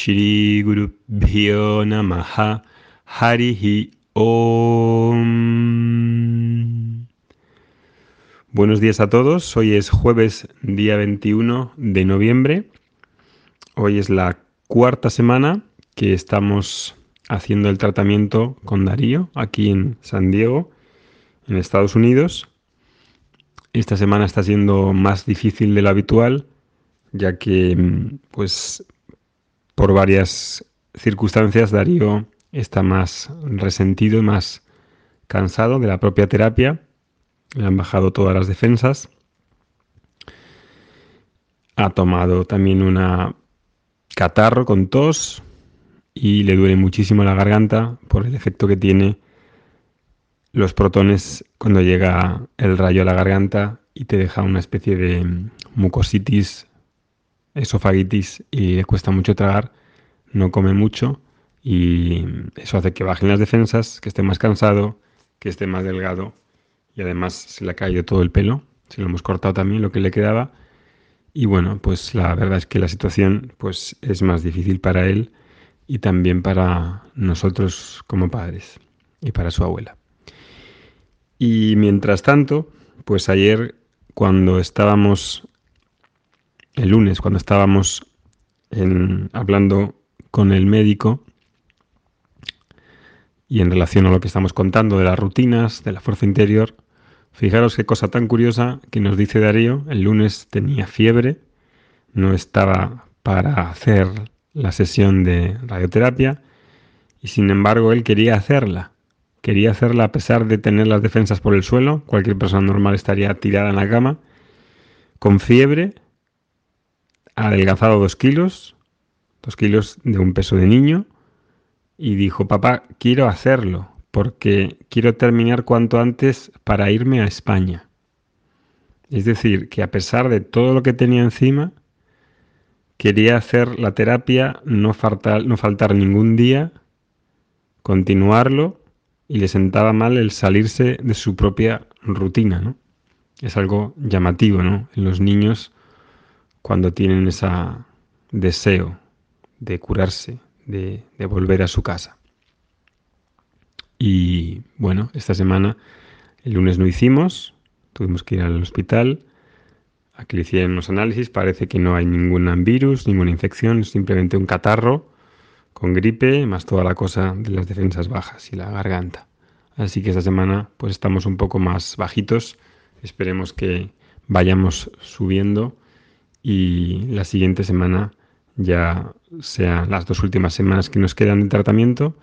Shri Guru Bhyo Namaha Harihi Om. Buenos días a todos. Hoy es jueves, día 21 de noviembre. Hoy es la cuarta semana que estamos haciendo el tratamiento con Darío aquí en San Diego, en Estados Unidos. Esta semana está siendo más difícil de lo habitual, ya que mm, pues por varias circunstancias Darío está más resentido y más cansado de la propia terapia. Le han bajado todas las defensas. Ha tomado también una catarro con tos y le duele muchísimo la garganta por el efecto que tiene los protones cuando llega el rayo a la garganta y te deja una especie de mucositis esofagitis y le cuesta mucho tragar, no come mucho y eso hace que bajen las defensas, que esté más cansado, que esté más delgado y además se le ha caído todo el pelo, se lo hemos cortado también lo que le quedaba y bueno, pues la verdad es que la situación pues es más difícil para él y también para nosotros como padres y para su abuela. Y mientras tanto, pues ayer cuando estábamos el lunes cuando estábamos hablando con el médico y en relación a lo que estamos contando de las rutinas, de la fuerza interior, fijaros qué cosa tan curiosa que nos dice Darío, el lunes tenía fiebre, no estaba para hacer la sesión de radioterapia y sin embargo él quería hacerla. Quería hacerla a pesar de tener las defensas por el suelo, cualquier persona normal estaría tirada en la cama, con fiebre, adelgazado dos kilos, dos kilos de un peso de niño, y dijo, papá, quiero hacerlo, porque quiero terminar cuanto antes para irme a España. Es decir, que a pesar de todo lo que tenía encima, quería hacer la terapia, no faltar, no faltar ningún día, continuarlo, y le sentaba mal el salirse de su propia rutina, ¿no? Es algo llamativo, ¿no? En los niños cuando tienen ese deseo de curarse, de, volver a su casa. Y bueno, esta semana, el lunes no hicimos, tuvimos que ir al hospital a que le hicieran unos análisis, parece que no hay ningún virus, ninguna infección, simplemente un catarro con gripe, más toda la cosa de las defensas bajas y la garganta. Así que esta semana pues estamos un poco más bajitos, esperemos que vayamos subiendo y la siguiente semana ya sean las dos últimas semanas que nos quedan de tratamiento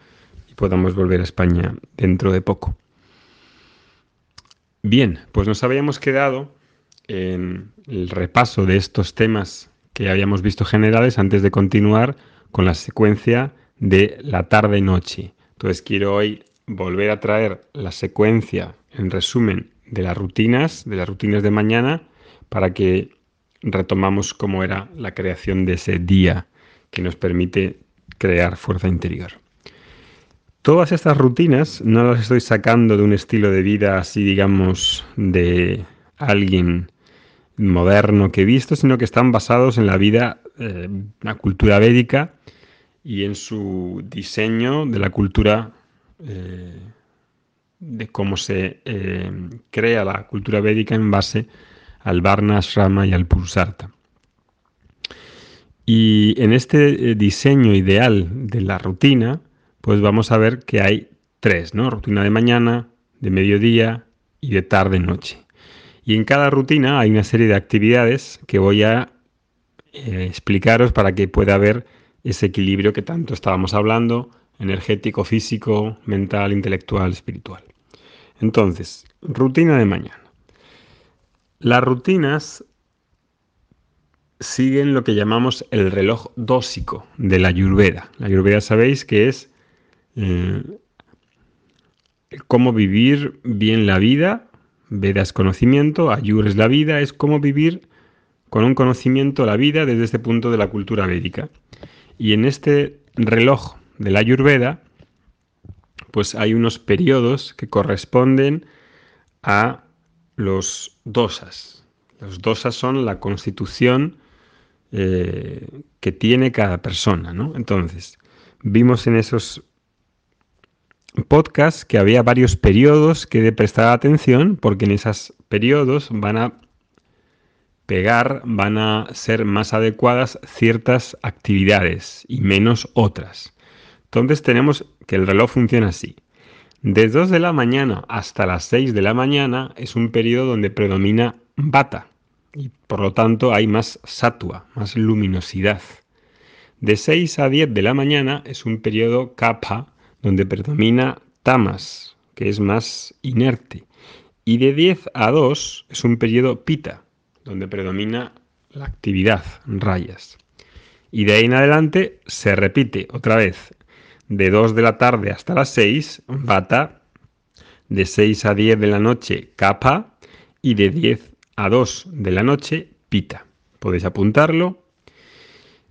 y podamos volver a España dentro de poco. Bien, pues nos habíamos quedado en el repaso de estos temas que habíamos visto generales antes de continuar con la secuencia de la tarde-noche. Entonces quiero hoy volver a traer la secuencia en resumen de las rutinas, de las rutinas de mañana, para que retomamos cómo era la creación de ese día que nos permite crear fuerza interior. Todas estas rutinas no las estoy sacando de un estilo de vida así, digamos, de alguien moderno que he visto, sino que están basados en la vida, eh, la cultura védica y en su diseño de la cultura, eh, de cómo se eh, crea la cultura védica en base al Varna Ashrama y al Pulsarta. Y en este eh, diseño ideal de la rutina, pues vamos a ver que hay tres, ¿no? Rutina de mañana, de mediodía y de tarde-noche. Y en cada rutina hay una serie de actividades que voy a eh, explicaros para que pueda haber ese equilibrio que tanto estábamos hablando, energético, físico, mental, intelectual, espiritual. Entonces, rutina de mañana. Las rutinas siguen lo que llamamos el reloj dósico de la Ayurveda. La Ayurveda sabéis que es eh, cómo vivir bien la vida. Veda es conocimiento, Ayur es la vida, es cómo vivir con un conocimiento la vida desde este punto de la cultura védica. Y en este reloj de la Ayurveda, pues hay unos periodos que corresponden a los dosas. Los dosas son la constitución eh, que tiene cada persona, ¿no? Entonces, vimos en esos podcasts que había varios periodos que de prestar atención porque en esos periodos van a pegar, van a ser más adecuadas ciertas actividades y menos otras. Entonces tenemos que el reloj funciona así. De 2 de la mañana hasta las 6 de la mañana es un periodo donde predomina bata y por lo tanto hay más satua, más luminosidad. De 6 a 10 de la mañana es un periodo kapha donde predomina tamas, que es más inerte. Y de 10 a 2 es un periodo pita, donde predomina la actividad, rayas. Y de ahí en adelante se repite otra vez de 2 de la tarde hasta las 6, bata, de 6 a 10 de la noche, capa, y de 10 a 2 de la noche, pita. Podéis apuntarlo.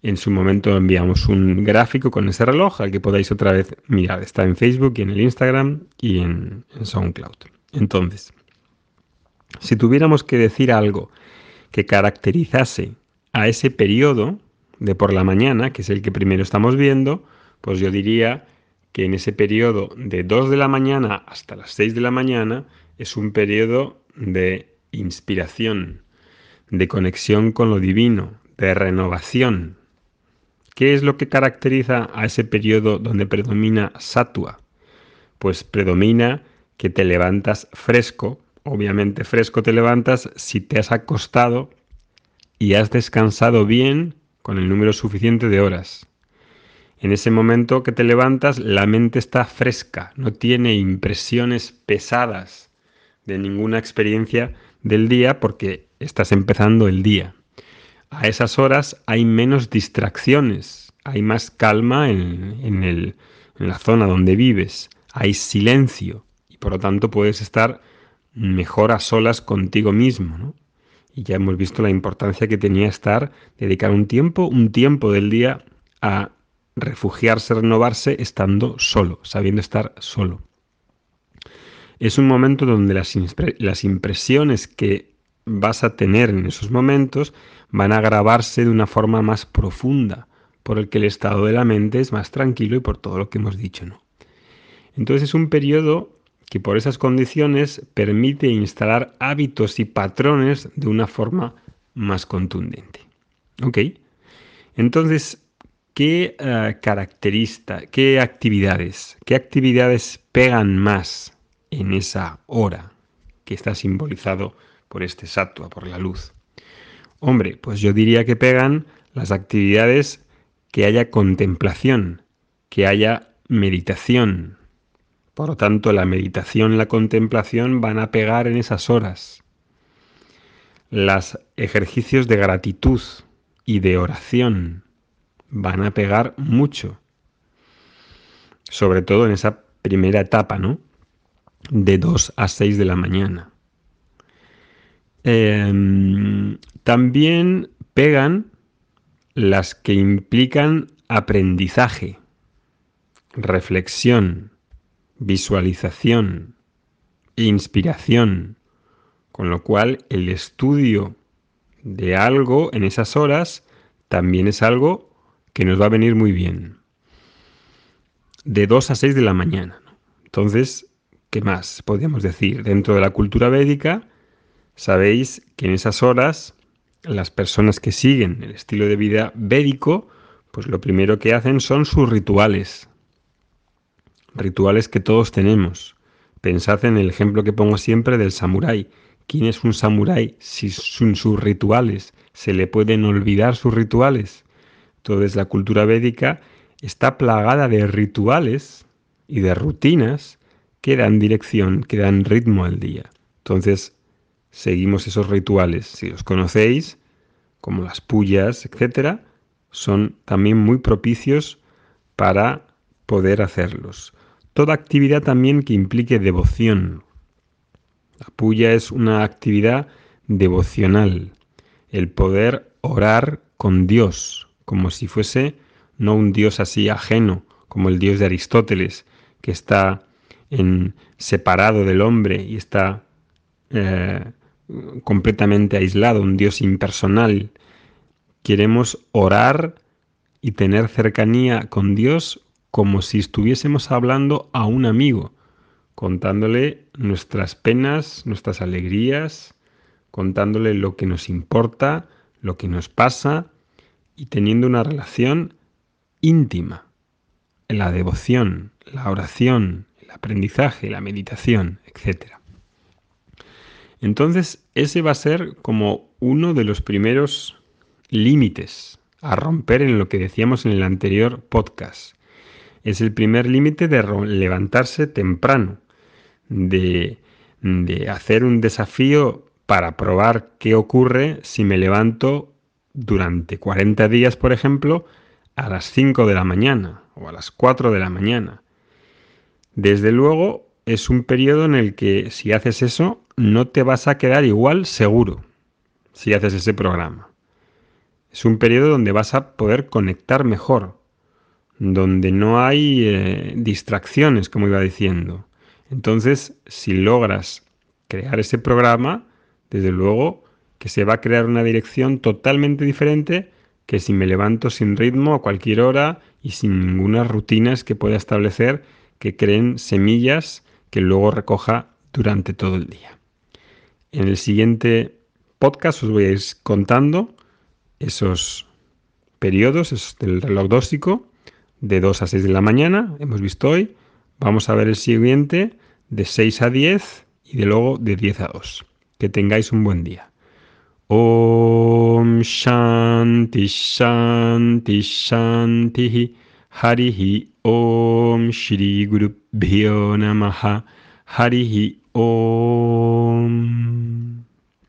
En su momento enviamos un gráfico con ese reloj al que podáis otra vez mirar. Está en Facebook y en el Instagram y en, en SoundCloud. Entonces, si tuviéramos que decir algo que caracterizase a ese periodo de por la mañana, que es el que primero estamos viendo, pues yo diría que en ese periodo de 2 de la mañana hasta las 6 de la mañana es un periodo de inspiración, de conexión con lo divino, de renovación. ¿Qué es lo que caracteriza a ese periodo donde predomina satua? Pues predomina que te levantas fresco, obviamente fresco te levantas si te has acostado y has descansado bien con el número suficiente de horas. En ese momento que te levantas, la mente está fresca, no tiene impresiones pesadas de ninguna experiencia del día porque estás empezando el día. A esas horas hay menos distracciones, hay más calma en, en la zona donde vives, hay silencio y por lo tanto puedes estar mejor a solas contigo mismo. Y ya hemos visto la importancia que tenía estar, dedicar un tiempo, un tiempo del día a refugiarse, renovarse estando solo, sabiendo estar solo. Es un momento donde las, impresiones que vas a tener en esos momentos van a grabarse de una forma más profunda, por el que el estado de la mente es más tranquilo y por todo lo que hemos dicho, ¿no? Entonces es un periodo que por esas condiciones permite instalar hábitos y patrones de una forma más contundente. ¿Ok? Entonces, ¿qué uh, qué actividades, qué actividades pegan más en esa hora que está simbolizado por este satua, por la luz? Hombre, pues yo diría que pegan las actividades que haya contemplación, que haya meditación. Por lo tanto, la meditación la contemplación van a pegar en esas horas. Los ejercicios de gratitud y de oración van a pegar mucho. Sobre todo en esa primera etapa, ¿no? De 2 a 6 de la mañana. Em, también pegan las que implican aprendizaje, reflexión, visualización, inspiración, con lo cual el estudio de algo en esas horas también es algo que nos va a venir muy bien. De 2 a 6 de la mañana. Entonces, ¿qué más podríamos decir? Dentro de la cultura védica, sabéis que en esas horas las personas que siguen el estilo de vida védico, pues lo primero que hacen son sus rituales. Rituales que todos tenemos. Pensad en el ejemplo que pongo siempre del samurái. ¿Quién es un samurái si sin sus rituales? ¿Se le pueden olvidar sus rituales? Entonces la cultura védica está plagada de rituales y de rutinas que dan dirección, que dan ritmo al día. Entonces seguimos esos rituales. Si los conocéis, como las pullas, etc., son también muy propicios para poder hacerlos. Toda actividad también que implique devoción. La puya es una actividad devocional, el poder orar con Dios, como si fuese no un Dios así ajeno, como el Dios de Aristóteles, que está en, separado del hombre y está eh, completamente aislado, un Dios impersonal. Queremos orar y tener cercanía con Dios como si estuviésemos hablando a un amigo, contándole nuestras penas, nuestras alegrías, contándole lo que nos importa, lo que nos pasa y teniendo una relación íntima en la devoción, la oración, el aprendizaje, la meditación, etc. Entonces, ese va a ser como uno de los primeros límites a romper en lo que decíamos en el anterior podcast. Es el primer límite de levantarse temprano, de, de hacer un desafío para probar qué ocurre si me levanto durante 40 días, por ejemplo, a las 5 de la mañana o a las 4 de la mañana. Desde luego, es un periodo en el que si haces eso, no te vas a quedar igual seguro si haces ese programa. Es un periodo donde vas a poder conectar mejor, donde no hay eh, distracciones, como iba diciendo. Entonces, si logras crear ese programa, desde luego que se va a crear una dirección totalmente diferente que si me levanto sin ritmo a cualquier hora y sin ninguna rutinas que pueda establecer que creen semillas que luego recoja durante todo el día. En el siguiente podcast os voy a ir contando esos periodos esos del reloj dóxico de 2 a 6 de la mañana, hemos visto hoy. Vamos a ver el siguiente de 6 a 10 y de luego de 10 a 2. Que tengáis un buen día. Om Shanti Shanti Shanti Harihi Om Shri Guru Bhyo Namaha Harihi Om